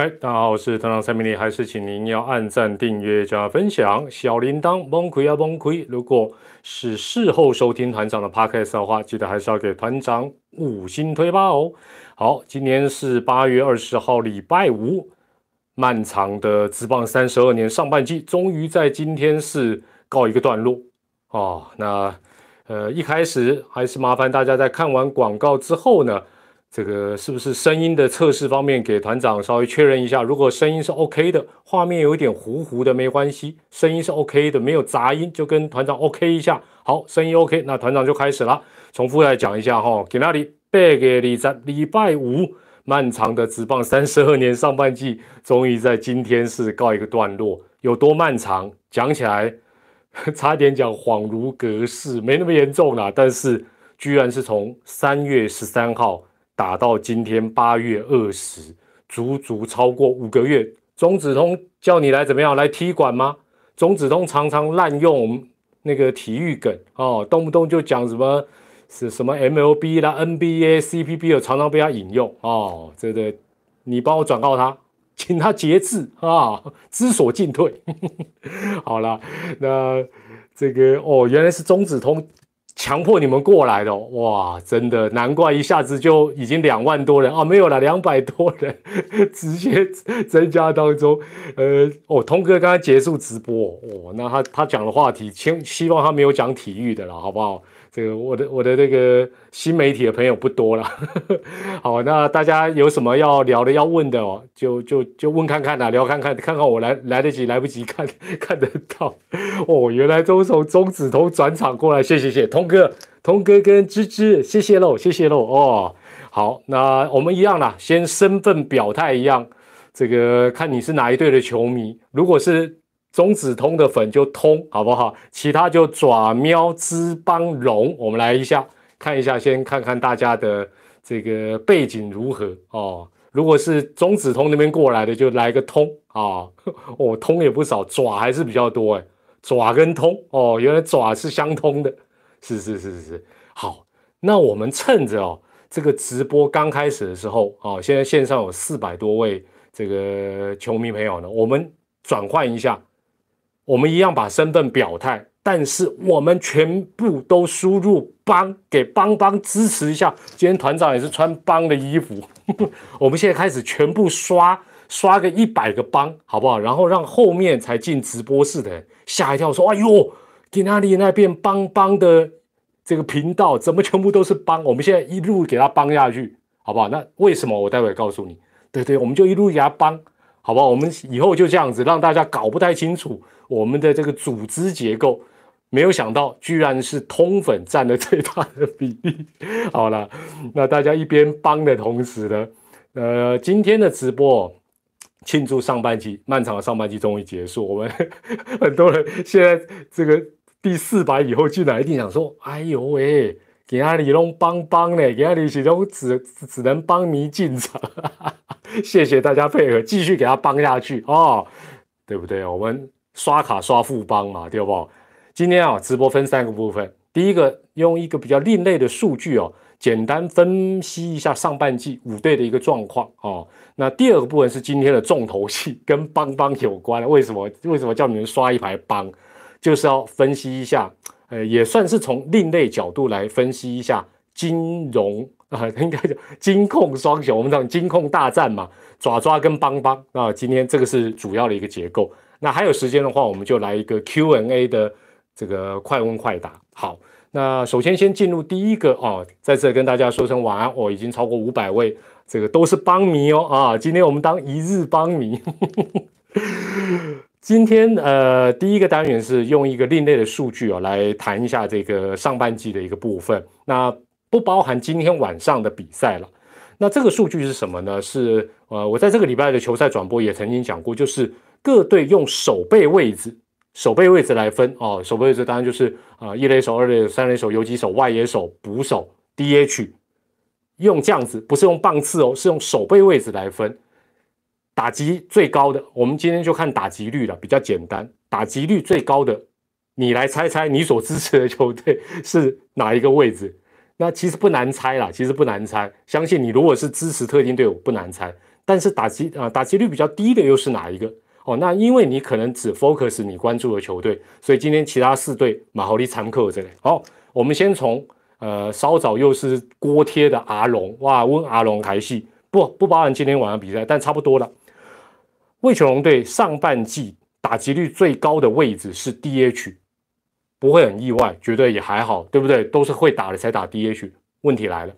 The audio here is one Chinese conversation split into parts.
嗨，大家好，我是团长蔡明利，还是请您要按赞、订阅、加分享，小铃铛崩溃啊崩溃！如果是事后收听团长的 podcast 的话，记得还是要给团长五星推吧哦。好，今天是八月二十号，礼拜五，漫长的职棒三十二年上半季，终于在今天是告一个段落哦。那呃，一开始还是麻烦大家在看完广告之后呢。这个是不是声音的测试方面给团长稍微确认一下？如果声音是 OK 的，画面有一点糊糊的没关系，声音是 OK 的，没有杂音，就跟团长 OK 一下。好，声音 OK，那团长就开始了。重复来讲一下哈，给那里背给你在礼拜五，漫长的职棒三十二年上半季，终于在今天是告一个段落。有多漫长？讲起来 差点讲恍如隔世，没那么严重啦。但是居然是从三月十三号。打到今天八月二十，足足超过五个月。中子通叫你来怎么样来踢馆吗？中子通常常滥用那个体育梗哦，动不动就讲什么是什么 MLB 啦、NBA、CPB 常常被他引用哦。这个你帮我转告他，请他节制啊，知所进退。好了，那这个哦，原来是中子通。强迫你们过来的哇，真的难怪一下子就已经两万多人啊，没有了两百多人，直接增加当中。呃，哦，通哥刚刚结束直播哦，那他他讲的话题，希希望他没有讲体育的了，好不好？这个我的我的那个新媒体的朋友不多了，好，那大家有什么要聊的要问的哦，就就就问看看呐，聊看看，看看我来来得及来不及看看得到哦，原来都从中子通转场过来，谢谢谢通哥，通哥跟芝芝，谢谢喽，谢谢喽哦，好，那我们一样啦，先身份表态一样，这个看你是哪一队的球迷，如果是。中子通的粉就通，好不好？其他就爪喵之邦龙。我们来一下看一下，先看看大家的这个背景如何哦。如果是中子通那边过来的，就来个通啊。哦，通也不少，爪还是比较多哎。爪跟通哦，原来爪是相通的，是是是是是。好，那我们趁着哦这个直播刚开始的时候啊，现在线上有四百多位这个球迷朋友呢，我们转换一下。我们一样把身份表态，但是我们全部都输入帮给帮帮支持一下。今天团长也是穿帮的衣服，我们现在开始全部刷刷个一百个帮，好不好？然后让后面才进直播室的人吓一跳，说：“哎呦，给哪里那边帮帮的这个频道怎么全部都是帮？”我们现在一路给他帮下去，好不好？那为什么？我待会告诉你。对对，我们就一路给他帮。好不好，我们以后就这样子，让大家搞不太清楚我们的这个组织结构。没有想到，居然是通粉占了最大的比例。好了，那大家一边帮的同时呢，呃，今天的直播庆祝上半季漫长的上半季终于结束。我们很多人现在这个第四百以后进来，一定想说：“哎呦喂，给阿里弄帮帮呢，给阿里始终只只能帮你进场。”谢谢大家配合，继续给他帮下去哦，对不对？我们刷卡刷副帮嘛，对不？今天啊，直播分三个部分。第一个，用一个比较另类的数据哦，简单分析一下上半季五队的一个状况哦。那第二个部分是今天的重头戏，跟帮帮有关。为什么？为什么叫你们刷一排帮？就是要分析一下，呃，也算是从另类角度来分析一下金融。啊，应该叫金控双雄，我们讲金控大战嘛，爪爪跟邦邦啊，今天这个是主要的一个结构。那还有时间的话，我们就来一个 Q&A 的这个快问快答。好，那首先先进入第一个哦，在这跟大家说声晚安。哦，已经超过五百位，这个都是邦迷哦啊，今天我们当一日邦迷。今天呃，第一个单元是用一个另类的数据哦，来谈一下这个上半季的一个部分。那不包含今天晚上的比赛了。那这个数据是什么呢？是呃，我在这个礼拜的球赛转播也曾经讲过，就是各队用守备位置、守备位置来分哦。守备位置当然就是啊，一垒手、二垒手、三垒手、游击手、外野手、捕手、DH，用这样子，不是用棒次哦，是用守备位置来分。打击最高的，我们今天就看打击率了，比较简单。打击率最高的，你来猜猜你所支持的球队 是哪一个位置？那其实不难猜啦，其实不难猜。相信你，如果是支持特定队伍，不难猜。但是打击啊打击率比较低的又是哪一个？哦，那因为你可能只 focus 你关注的球队，所以今天其他四队马豪利参克这里。好，我们先从呃稍早又是锅贴的阿龙，哇，问阿龙台戏不不包含今天晚上比赛，但差不多了。魏球龙队上半季打击率最高的位置是 DH，不会很意外，绝对也还好，对不对？都是会打的才打 DH。问题来了，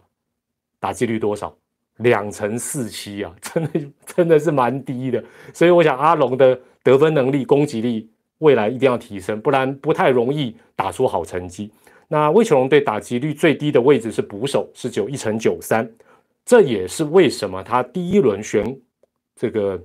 打击率多少？两成四七啊，真的真的是蛮低的。所以我想阿龙的得分能力、攻击力未来一定要提升，不然不太容易打出好成绩。那魏球龙队打击率最低的位置是捕手，是九一成九三，这也是为什么他第一轮选这个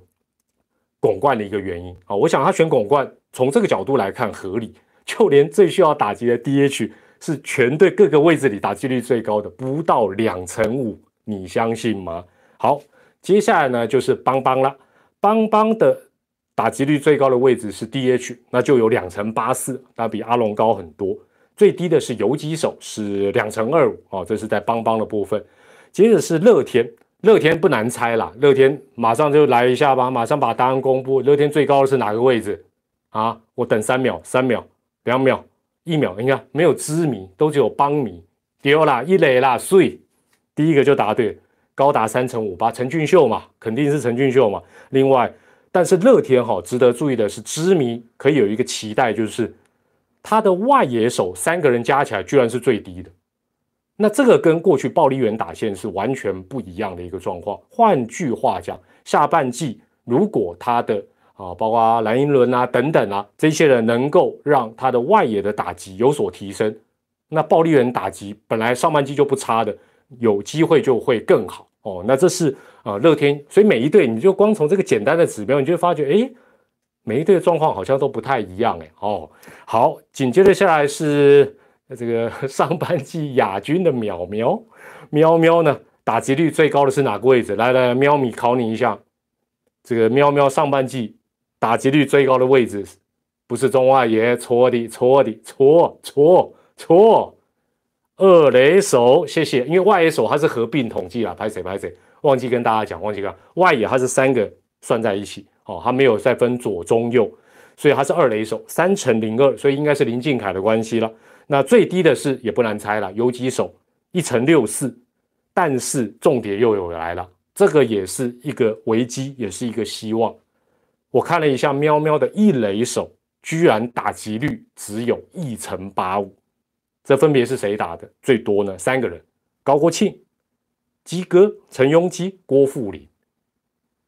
拱冠的一个原因啊。我想他选拱冠，从这个角度来看合理。就连最需要打击的 DH 是全队各个位置里打击率最高的，不到两成五。你相信吗？好，接下来呢就是邦邦了。邦邦的打击率最高的位置是 DH，那就有两成八四，那比阿龙高很多。最低的是游击手，是两成二五哦，这是在邦邦的部分。接着是乐天，乐天不难猜啦，乐天马上就来一下吧，马上把答案公布。乐天最高的是哪个位置啊？我等三秒，三秒，两秒，一秒，你看没有知迷，都只有邦迷丢啦，一垒啦，碎。第一个就答对，高达三成五八，陈俊秀嘛，肯定是陈俊秀嘛。另外，但是乐天哈，值得注意的是，知迷可以有一个期待，就是他的外野手三个人加起来居然是最低的。那这个跟过去暴力员打线是完全不一样的一个状况。换句话讲，下半季如果他的啊，包括蓝英伦啊等等啊这些人能够让他的外野的打击有所提升，那暴力员打击本来上半季就不差的。有机会就会更好哦，那这是啊乐天，所以每一队你就光从这个简单的指标，你就会发觉哎，每一队的状况好像都不太一样哎哦。好，紧接着下来是这个 上半季亚军的喵喵喵喵呢，打击率最高的是哪个位置？来来，喵咪考你一下，这个喵喵上半季打击率最高的位置不是中外野，错的错的错错错。二垒手，谢谢。因为外野手它是合并统计啦，拍谁拍谁，忘记跟大家讲，忘记讲外野它是三个算在一起，哦，它没有再分左中右，所以它是二垒手，三乘零二，所以应该是林敬凯的关系了。那最低的是也不难猜了，游击手一乘六四，但是重点又有来了，这个也是一个危机，也是一个希望。我看了一下喵喵的一垒手，居然打击率只有一乘八五。这分别是谁打的最多呢？三个人：高国庆、基哥、陈庸基、郭富林。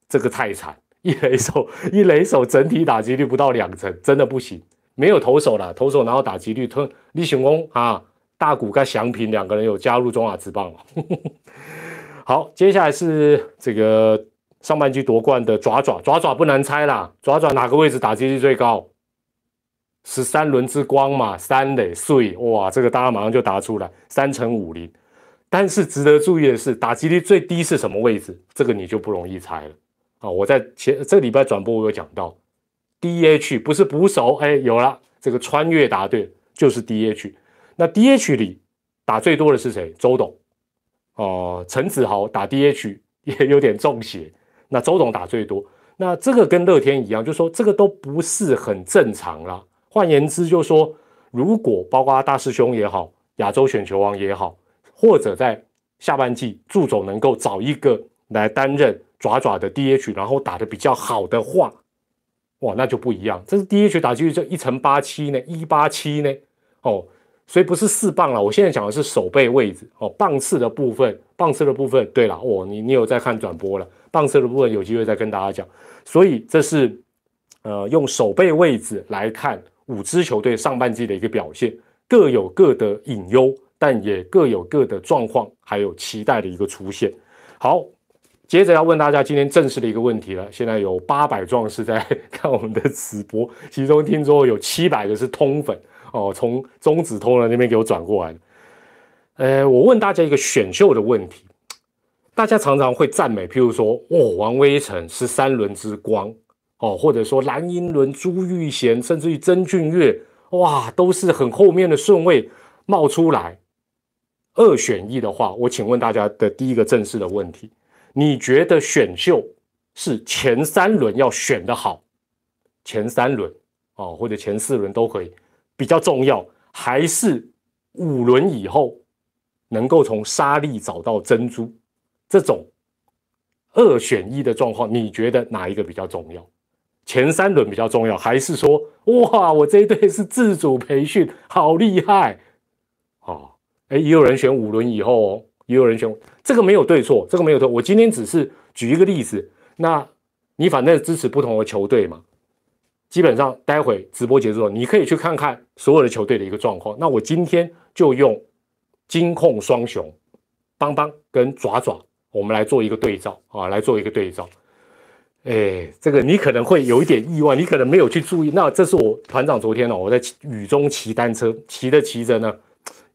这个太惨，一垒手一垒手整体打击率不到两成，真的不行。没有投手了，投手然后打击率，吞李雄功啊，大谷跟祥平两个人有加入中华职棒 好，接下来是这个上半季夺冠的爪爪，爪爪不难猜啦，爪爪哪个位置打击率最高？十三轮之光嘛，三垒碎哇，这个大家马上就答出来，三乘五零。但是值得注意的是，打击率最低是什么位置？这个你就不容易猜了啊！我在前这礼拜转播我有讲到，DH 不是捕手，哎，有了这个穿越答对，就是 DH。那 DH 里打最多的是谁？周董哦，陈子豪打 DH 也有点中邪。那周董打最多，那这个跟乐天一样，就说这个都不是很正常了。换言之，就是说如果包括大师兄也好，亚洲选球王也好，或者在下半季助总能够找一个来担任爪爪的 DH，然后打的比较好的话，哇，那就不一样。这是 DH 打击率就一乘八七呢，一八七呢，哦，所以不是四棒了。我现在讲的是手背位置哦，棒次的部分，棒次的部分。对了，哦，你你有在看转播了，棒次的部分有机会再跟大家讲。所以这是呃用手背位置来看。五支球队上半季的一个表现各有各的隐忧，但也各有各的状况，还有期待的一个出现。好，接着要问大家今天正式的一个问题了。现在有八百壮士在 看我们的直播，其中听说有七百个是通粉哦，从中子通的那边给我转过来的。呃，我问大家一个选秀的问题，大家常常会赞美，譬如说，哦，王威成是三轮之光。哦，或者说蓝英伦、朱玉贤，甚至于曾俊岳，哇，都是很后面的顺位冒出来。二选一的话，我请问大家的第一个正式的问题：你觉得选秀是前三轮要选的好，前三轮哦或者前四轮都可以比较重要，还是五轮以后能够从沙粒找到珍珠这种二选一的状况，你觉得哪一个比较重要？前三轮比较重要，还是说哇我这一队是自主培训，好厉害哦？哎，也有人选五轮以后哦，也有人选这个没有对错，这个没有错。我今天只是举一个例子。那你反正支持不同的球队嘛，基本上待会直播结束后，你可以去看看所有的球队的一个状况。那我今天就用金控双雄邦邦跟爪爪，我们来做一个对照啊，来做一个对照。哎，这个你可能会有一点意外，你可能没有去注意。那这是我团长昨天呢，我在雨中骑单车，骑着骑着呢，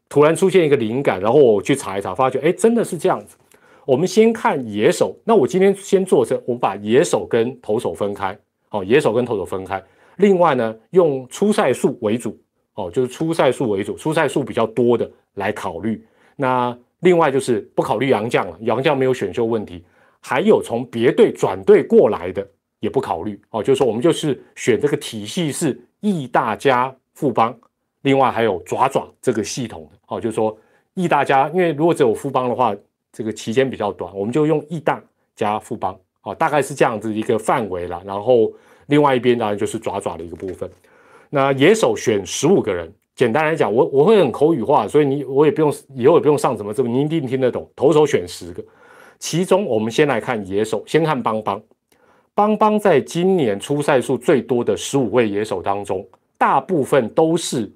突然出现一个灵感，然后我去查一查，发觉哎，真的是这样子。我们先看野手，那我今天先做这，我把野手跟投手分开，好，野手跟投手分开。另外呢，用初赛数为主，哦，就是初赛数为主，初赛数比较多的来考虑。那另外就是不考虑杨将了，杨将没有选秀问题。还有从别队转队过来的也不考虑，哦，就是说我们就是选这个体系是义大加富邦，另外还有爪爪这个系统的，哦，就是说义大加，因为如果只有富邦的话。这个期间比较短，我们就用义大加富邦，哦，大概是这样子一个范围了。然后另外一边当然就是爪爪的一个部分。那野手选十五个人，简单来讲，我我会很口语化，所以你我也不用以后也不用上什么这么，你一定听得懂。投手选十个，其中我们先来看野手，先看邦邦。邦邦在今年出赛数最多的十五位野手当中，大部分都是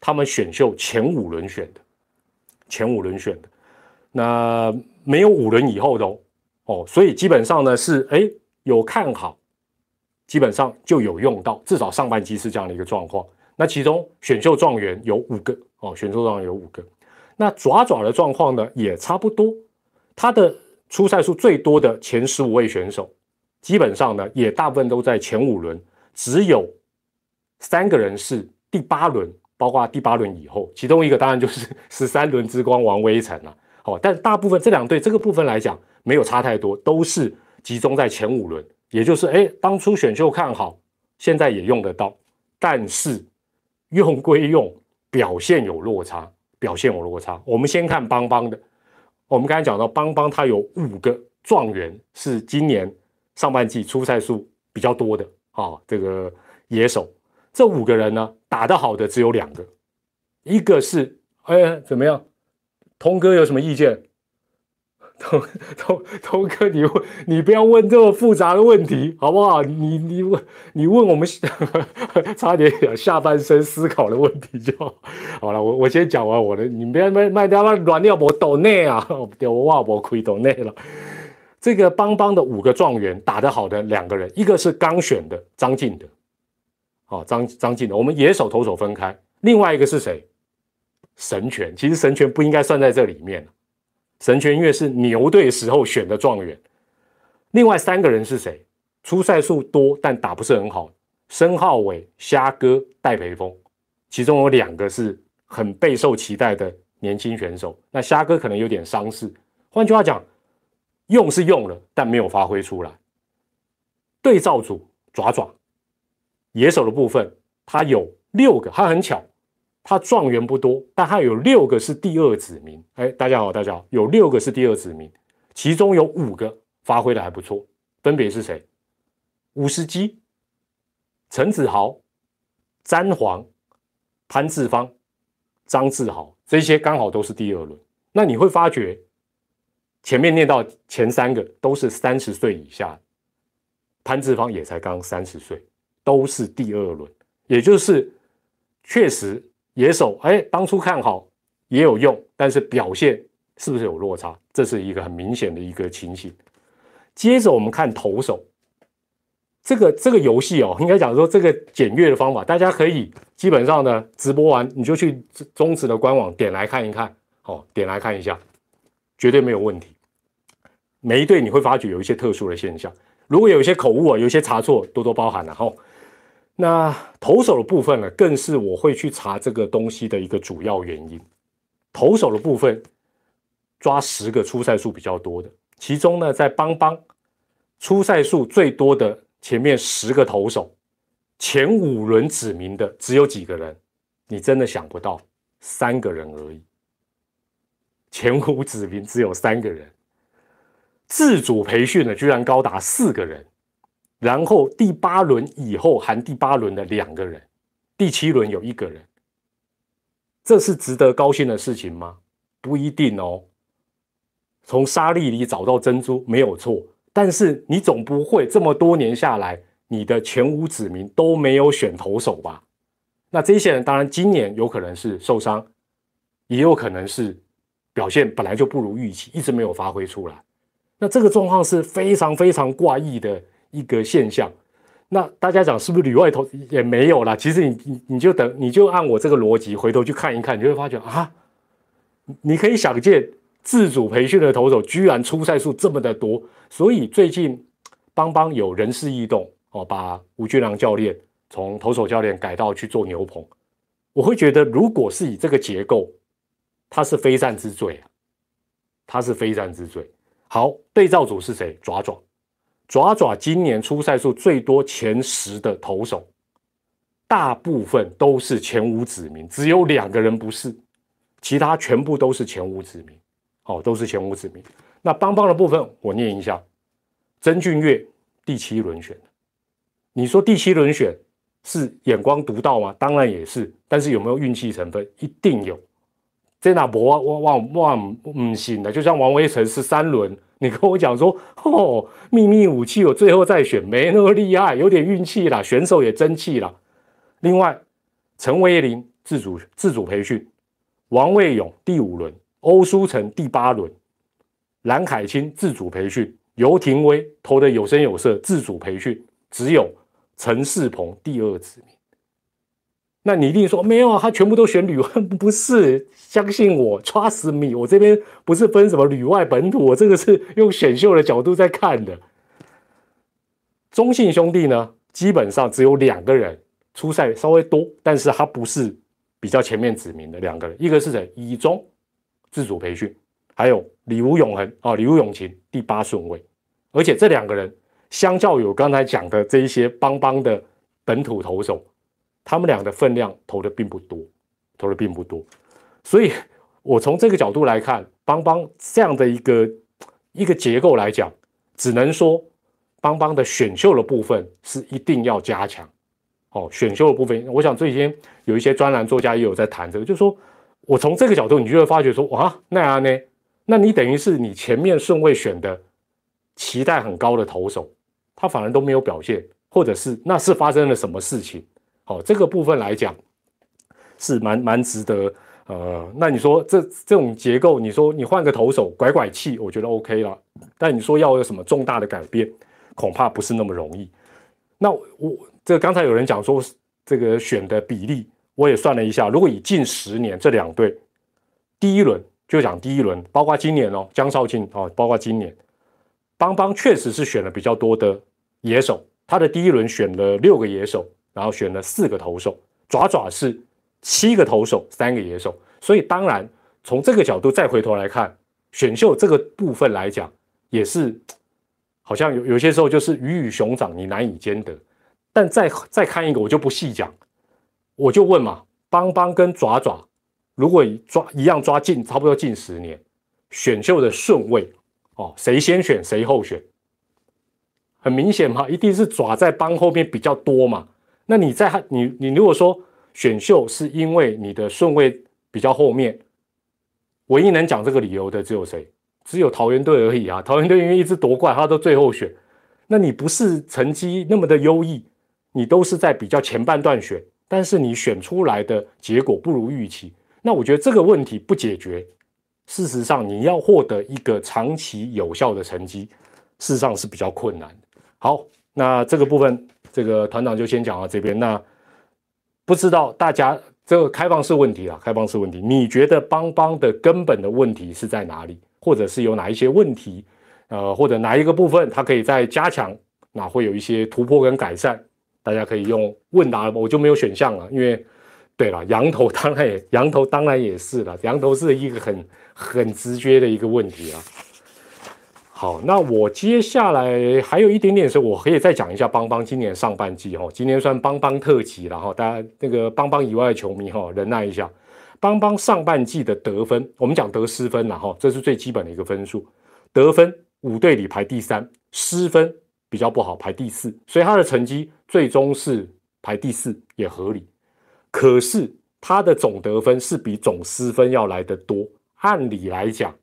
他们选秀前五轮选的，前五轮选的。那没有五轮以后的哦，哦所以基本上呢是哎有看好，基本上就有用到，至少上半季是这样的一个状况。那其中选秀状元有五个哦，选秀状元有五个。那爪爪的状况呢也差不多，他的出赛数最多的前十五位选手，基本上呢也大部分都在前五轮，只有三个人是第八轮，包括第八轮以后，其中一个当然就是 十三轮之光王威成了。好，但大部分这两队这个部分来讲没有差太多，都是集中在前五轮，也就是哎，当初选秀看好，现在也用得到，但是用归用，表现有落差，表现有落差。我们先看邦邦的，我们刚才讲到邦邦，他有五个状元是今年上半季出赛数比较多的啊，这个野手，这五个人呢打得好的只有两个，一个是哎怎么样？通哥有什么意见？通通通哥，你问你不要问这么复杂的问题，好不好？你你问你问我们 差点下半身思考的问题就好了。我我先讲完我的，你不要卖卖掉那软料我抖内啊，对，我话我亏抖内了。这个邦邦的五个状元打得好的两个人，一个是刚选的张晋的，好张张晋的，我们野手投手分开，另外一个是谁？神权其实神权不应该算在这里面神权月是牛队时候选的状元。另外三个人是谁？出赛数多但打不是很好，申浩伟、虾哥、戴培峰，其中有两个是很备受期待的年轻选手。那虾哥可能有点伤势，换句话讲，用是用了，但没有发挥出来。对照组爪爪野手的部分，他有六个，他很巧。他状元不多，但他有六个是第二子民。哎，大家好，大家好，有六个是第二子民，其中有五个发挥的还不错，分别是谁？吴世基、陈子豪、詹皇、潘志芳、张志豪，这些刚好都是第二轮。那你会发觉，前面念到前三个都是三十岁以下，潘志芳也才刚三十岁，都是第二轮，也就是确实。野手，哎，当初看好也有用，但是表现是不是有落差？这是一个很明显的一个情形。接着我们看投手，这个这个游戏哦，应该讲说这个检阅的方法，大家可以基本上呢，直播完你就去中职的官网点来看一看，哦，点来看一下，绝对没有问题。每一队你会发觉有一些特殊的现象，如果有一些口误啊，有一些差错，多多包涵了哈。那投手的部分呢，更是我会去查这个东西的一个主要原因。投手的部分抓十个出赛数比较多的，其中呢，在邦邦出赛数最多的前面十个投手，前五轮指名的只有几个人？你真的想不到，三个人而已。前五指名只有三个人，自主培训的居然高达四个人，然后第八轮以后含第八轮的两个人，第七轮有一个人。这是值得高兴的事情吗？不一定哦。从沙粒里找到珍珠没有错，但是你总不会这么多年下来，你的前五指名都没有选投手吧？那这些人当然今年有可能是受伤，也有可能是表现本来就不如预期，一直没有发挥出来。那这个状况是非常非常怪异的一个现象。那大家讲是不是里外投也没有啦？其实你你你就等你就按我这个逻辑回头去看一看，你就会发觉啊，你可以想见自主培训的投手居然出赛数这么的多。所以最近邦邦有人事异动哦，把吴俊良教练从投手教练改到去做牛棚。我会觉得，如果是以这个结构，他是非战之罪啊，他是非战之罪。好，对照组是谁？爪爪。爪爪今年出赛数最多前十的投手，大部分都是前五指名，只有两个人不是，其他全部都是前五指名。哦，都是前五指名。那邦邦的部分我念一下：曾俊岳第七轮选。你说第七轮选是眼光独到吗？当然也是，但是有没有运气成分？一定有。这那不忘忘忘唔行的，就像王威成是三轮。你跟我讲说，哦，秘密武器我最后再选，没那么厉害，有点运气啦，选手也争气了。另外，陈威林自主自主培训，王卫勇第五轮，欧书成第八轮，蓝凯清自主培训，尤廷威投的有声有色，自主培训，只有陈世鹏第二指名。那你一定说没有啊？他全部都选旅外，不是？相信我，trust me，我这边不是分什么旅外本土，我这个是用选秀的角度在看的。中信兄弟呢，基本上只有两个人出赛稍微多，但是他不是比较前面指名的两个人，一个是谁？以中自主培训，还有李吴永恒啊，李吴永琴第八顺位，而且这两个人相较有刚才讲的这一些邦邦的本土投手。他们俩的分量投的并不多，投的并不多，所以我从这个角度来看，邦邦这样的一个一个结构来讲，只能说邦邦的选秀的部分是一定要加强。哦，选秀的部分，我想最近有一些专栏作家也有在谈这个，就是说我从这个角度，你就会发觉说，哇，那样呢？那你等于是你前面顺位选的期待很高的投手，他反而都没有表现，或者是那是发生了什么事情？哦，这个部分来讲是蛮蛮值得，呃，那你说这这种结构，你说你换个投手拐拐气，我觉得 OK 了。但你说要有什么重大的改变，恐怕不是那么容易。那我这刚才有人讲说这个选的比例，我也算了一下，如果以近十年这两队，第一轮就讲第一轮，包括今年哦，江少庆哦，包括今年，邦邦确实是选了比较多的野手，他的第一轮选了六个野手。然后选了四个投手，爪爪是七个投手，三个野手，所以当然从这个角度再回头来看，选秀这个部分来讲，也是好像有有些时候就是鱼与熊掌，你难以兼得。但再再看一个，我就不细讲，我就问嘛，邦邦跟爪爪，如果抓一样抓近差不多近十年，选秀的顺位哦，谁先选谁后选，很明显嘛，一定是爪在邦后面比较多嘛。那你在你你如果说选秀是因为你的顺位比较后面，唯一能讲这个理由的只有谁？只有桃园队而已啊！桃园队因为一直夺冠，他都最后选。那你不是成绩那么的优异，你都是在比较前半段选，但是你选出来的结果不如预期。那我觉得这个问题不解决，事实上你要获得一个长期有效的成绩，事实上是比较困难。好，那这个部分。这个团长就先讲到这边。那不知道大家这个开放式问题啊，开放式问题，你觉得邦邦的根本的问题是在哪里，或者是有哪一些问题？呃，或者哪一个部分它可以再加强？那会有一些突破跟改善？大家可以用问答，我就没有选项了，因为对了，羊头当然也羊头当然也是了，羊头是一个很很直接的一个问题啊。好，那我接下来还有一点点是，我可以再讲一下邦邦今年上半季哈，今年算邦邦特辑了哈，大家那个邦邦以外的球迷哈，忍耐一下。邦邦上半季的得分，我们讲得失分了哈，这是最基本的一个分数。得分五队里排第三，失分比较不好，排第四，所以他的成绩最终是排第四，也合理。可是他的总得分是比总失分要来得多，按理来讲，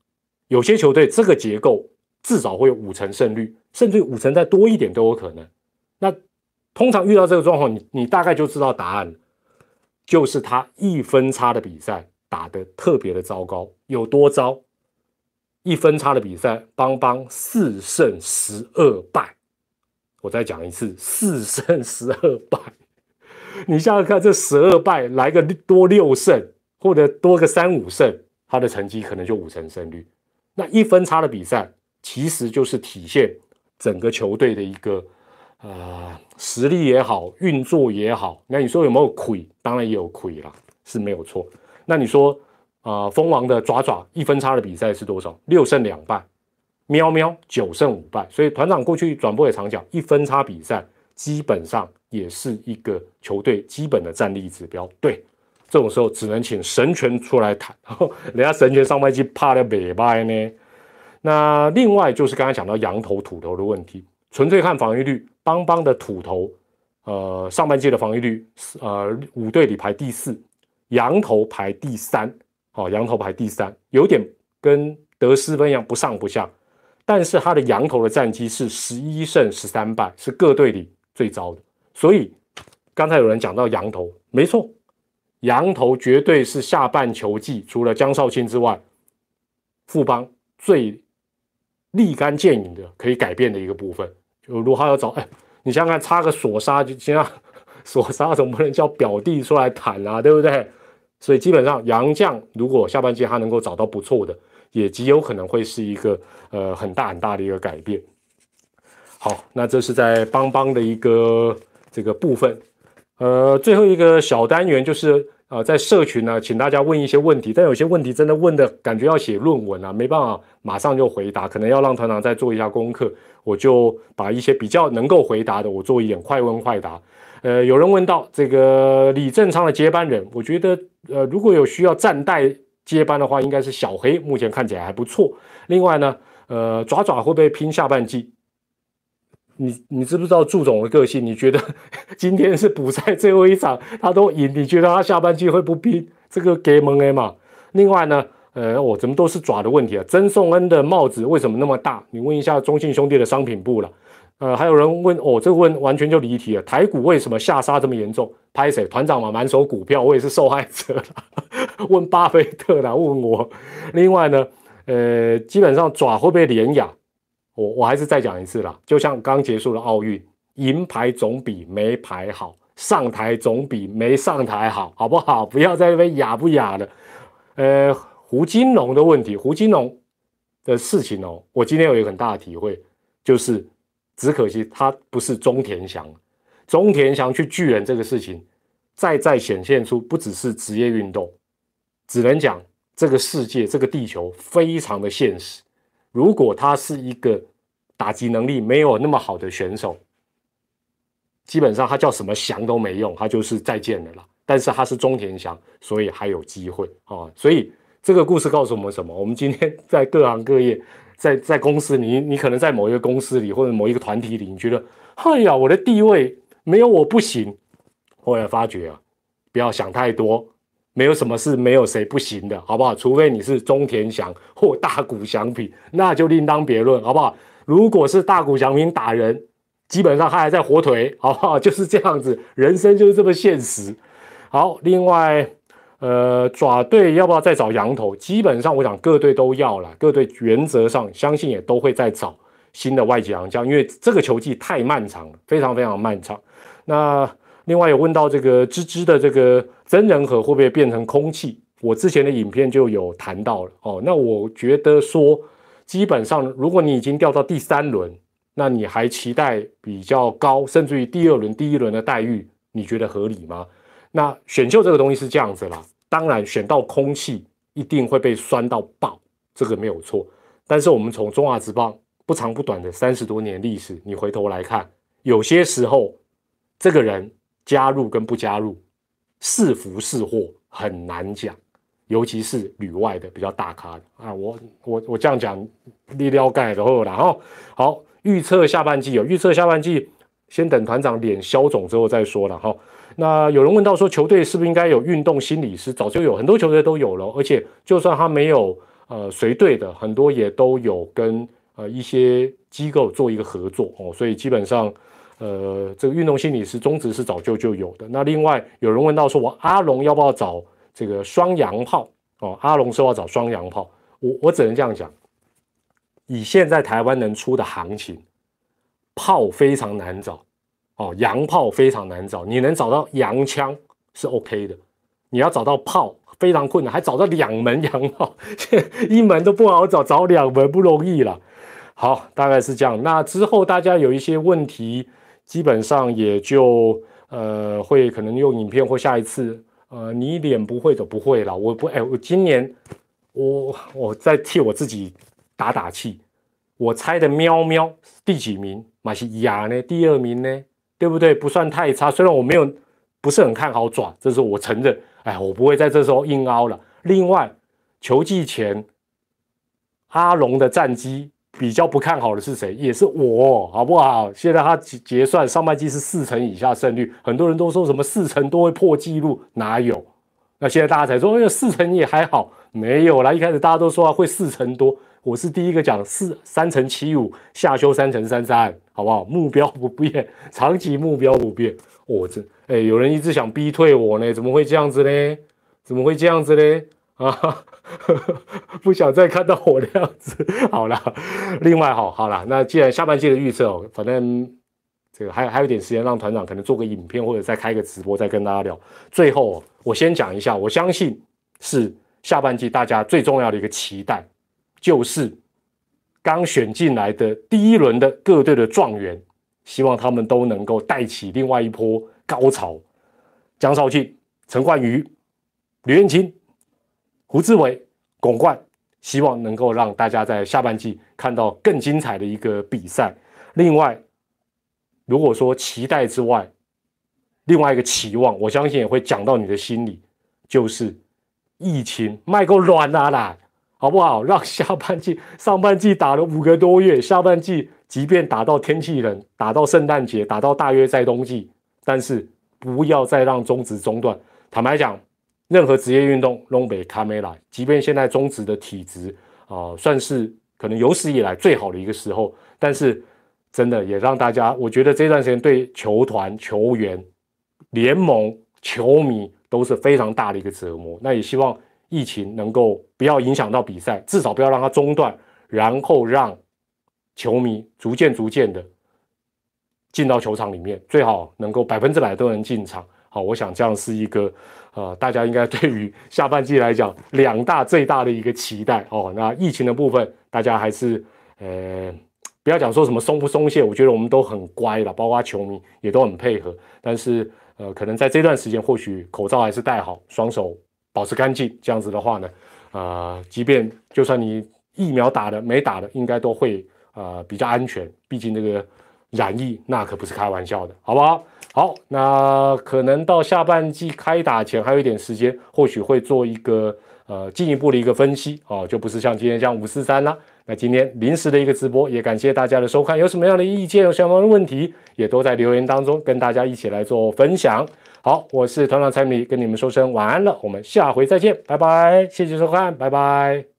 有些球队这个结构至少会有五成胜率，甚至五成再多一点都有可能。那通常遇到这个状况，你你大概就知道答案了。就是他一分差的比赛打得特别的糟糕，有多糟？一分差的比赛，邦邦四胜十二败。我再讲一次，四胜十二败。你想想看，这十二败来个多六胜，或者多个三五胜，他的成绩可能就五成胜率。那一分差的比赛，其实就是体现整个球队的一个。啊，实力也好，运作也好，那你说有没有亏？当然也有亏啦，是没有错。那你说啊，蜂王的爪爪一分差的比赛是多少？六胜两败，喵喵九胜五败。所以团长过去转播也常讲，一分差比赛基本上也是一个球队基本的战力指标。对，这种时候只能请神权出来谈。人家神权上半季怕的尾巴呢。那另外就是刚才讲到羊头土头的问题，纯粹看防御率。邦邦的土头，呃，上半季的防御率，呃，五队里排第四，羊头排第三，哦，羊头排第三，有点跟得失分一样不上不下，但是他的羊头的战绩是十一胜十三败，是各队里最糟的。所以刚才有人讲到羊头，没错，羊头绝对是下半球季除了江少卿之外，富邦最立竿见影的可以改变的一个部分。就如果他要找，哎，你想想看，插个锁杀就行了，锁杀总不能叫表弟出来谈啊，对不对？所以基本上杨将如果下半季他能够找到不错的，也极有可能会是一个呃很大很大的一个改变。好，那这是在邦邦的一个这个部分，呃，最后一个小单元就是。啊，在社群呢，请大家问一些问题，但有些问题真的问的感觉要写论文啊，没办法马上就回答，可能要让团长再做一下功课。我就把一些比较能够回答的，我做一点快问快答。呃，有人问到这个李正昌的接班人，我觉得呃，如果有需要暂代接班的话，应该是小黑，目前看起来还不错。另外呢，呃，爪爪会不会拼下半季？你你知不知道祝总的个性？你觉得 今天是补赛最后一场，他都赢，你觉得他下半季会不拼？这个给蒙 A 嘛？另外呢，呃，我怎么都是爪的问题啊？曾颂恩的帽子为什么那么大？你问一下中信兄弟的商品部了。呃，还有人问，哦，这个问完全就离题了。台股为什么下杀这么严重？拍谁？团长嘛，满手股票，我也是受害者。问巴菲特啦，问我。另外呢，呃，基本上爪会不会连哑？我我还是再讲一次啦，就像刚结束的奥运，银牌总比没牌好，上台总比没上台好，好不好？不要在那边哑不哑的。呃，胡金龙的问题，胡金龙的事情哦，我今天有一个很大的体会，就是只可惜他不是中田翔，中田翔去巨人这个事情，再再显现出不只是职业运动，只能讲这个世界这个地球非常的现实。如果他是一个打击能力没有那么好的选手，基本上他叫什么翔都没用，他就是再见了啦。但是他是中田翔，所以还有机会啊。所以这个故事告诉我们什么？我们今天在各行各业，在在公司，你你可能在某一个公司里或者某一个团体里，你觉得，哎呀，我的地位没有我不行。后来发觉啊，不要想太多。没有什么是没有谁不行的，好不好？除非你是中田祥或大谷祥平，那就另当别论，好不好？如果是大谷祥平打人，基本上他还在火腿，好不好？就是这样子，人生就是这么现实。好，另外，呃，爪队要不要再找羊头？基本上我想各队都要了，各队原则上相信也都会再找新的外籍洋将，因为这个球季太漫长了，非常非常漫长。那。另外有问到这个芝芝的这个真人和会不会变成空气？我之前的影片就有谈到了哦。那我觉得说，基本上如果你已经掉到第三轮，那你还期待比较高，甚至于第二轮、第一轮的待遇，你觉得合理吗？那选秀这个东西是这样子啦，当然选到空气一定会被酸到爆，这个没有错。但是我们从中华职棒不长不短的三十多年历史，你回头来看，有些时候这个人加入跟不加入是福是祸很难讲，尤其是旅外的比较大咖的啊，我我我这样讲，力量盖的后然后好预测下半季有预测下半季，先等团长脸消肿之后再说了哈。那有人问到说，球队是不是应该有运动心理师？早就有很多球队都有了，而且就算他没有呃随队的，很多也都有跟。呃，一些机构做一个合作哦，所以基本上，呃，这个运动心理师宗旨是早就就有的。那另外有人问到说，我阿龙要不要找这个双洋炮哦？阿龙说要找双洋炮，我我只能这样讲，以现在台湾能出的行情，炮非常难找哦，洋炮非常难找，你能找到洋枪是 OK 的，你要找到炮。非常困难，还找到两门洋炮，一门都不好找，找两门不容易了。好，大概是这样。那之后大家有一些问题，基本上也就呃会可能用影片或下一次呃你脸不会的不会了。我不哎，我今年我我在替我自己打打气。我猜的喵喵第几名？马西亚呢？第二名呢？对不对？不算太差。虽然我没有不是很看好爪，这是我承认。哎，我不会在这时候硬凹了。另外，球季前阿龙的战绩比较不看好的是谁？也是我，好不好？现在他结结算上半季是四成以下胜率，很多人都说什么四成都会破纪录，哪有？那现在大家才说，哎呀，四成也还好，没有啦。一开始大家都说会四成多，我是第一个讲四三成七五，下修三成三三，好不好？目标不变，长期目标不变。我这哎，有人一直想逼退我呢，怎么会这样子呢？怎么会这样子呢？啊，不想再看到我的样子。好了，另外好好了，那既然下半季的预测哦，反正这个还有还有点时间，让团长可能做个影片或者再开个直播，再跟大家聊。最后我先讲一下，我相信是下半季大家最重要的一个期待，就是刚选进来的第一轮的各队的状元。希望他们都能够带起另外一波高潮。江少庆、陈冠宇、吕彦青、胡志伟、巩冠，希望能够让大家在下半季看到更精彩的一个比赛。另外，如果说期待之外，另外一个期望，我相信也会讲到你的心里，就是疫情卖够软啊啦，好不好？让下半季、上半季打了五个多月，下半季。即便打到天气冷，打到圣诞节，打到大约在冬季，但是不要再让中止中断。坦白讲，任何职业运动东北卡梅拉，即便现在中职的体质啊，算是可能有史以来最好的一个时候，但是真的也让大家，我觉得这段时间对球团、球员、联盟、球迷都是非常大的一个折磨。那也希望疫情能够不要影响到比赛，至少不要让它中断，然后让。球迷逐渐逐渐的进到球场里面，最好能够百分之百都能进场。好，我想这样是一个呃，大家应该对于下半季来讲两大最大的一个期待哦。那疫情的部分，大家还是呃不要讲说什么松不松懈，我觉得我们都很乖了，包括球迷也都很配合。但是呃，可能在这段时间，或许口罩还是戴好，双手保持干净，这样子的话呢，呃，即便就算你疫苗打的没打的，应该都会。呃，比较安全，毕竟这个染疫那可不是开玩笑的，好不好？好，那可能到下半季开打前还有一点时间，或许会做一个呃进一步的一个分析哦，就不是像今天这样五四三啦。那今天临时的一个直播，也感谢大家的收看，有什么样的意见、有相关的问题，也都在留言当中跟大家一起来做分享。好，我是团长蔡米，跟你们说声晚安了，我们下回再见，拜拜，谢谢收看，拜拜。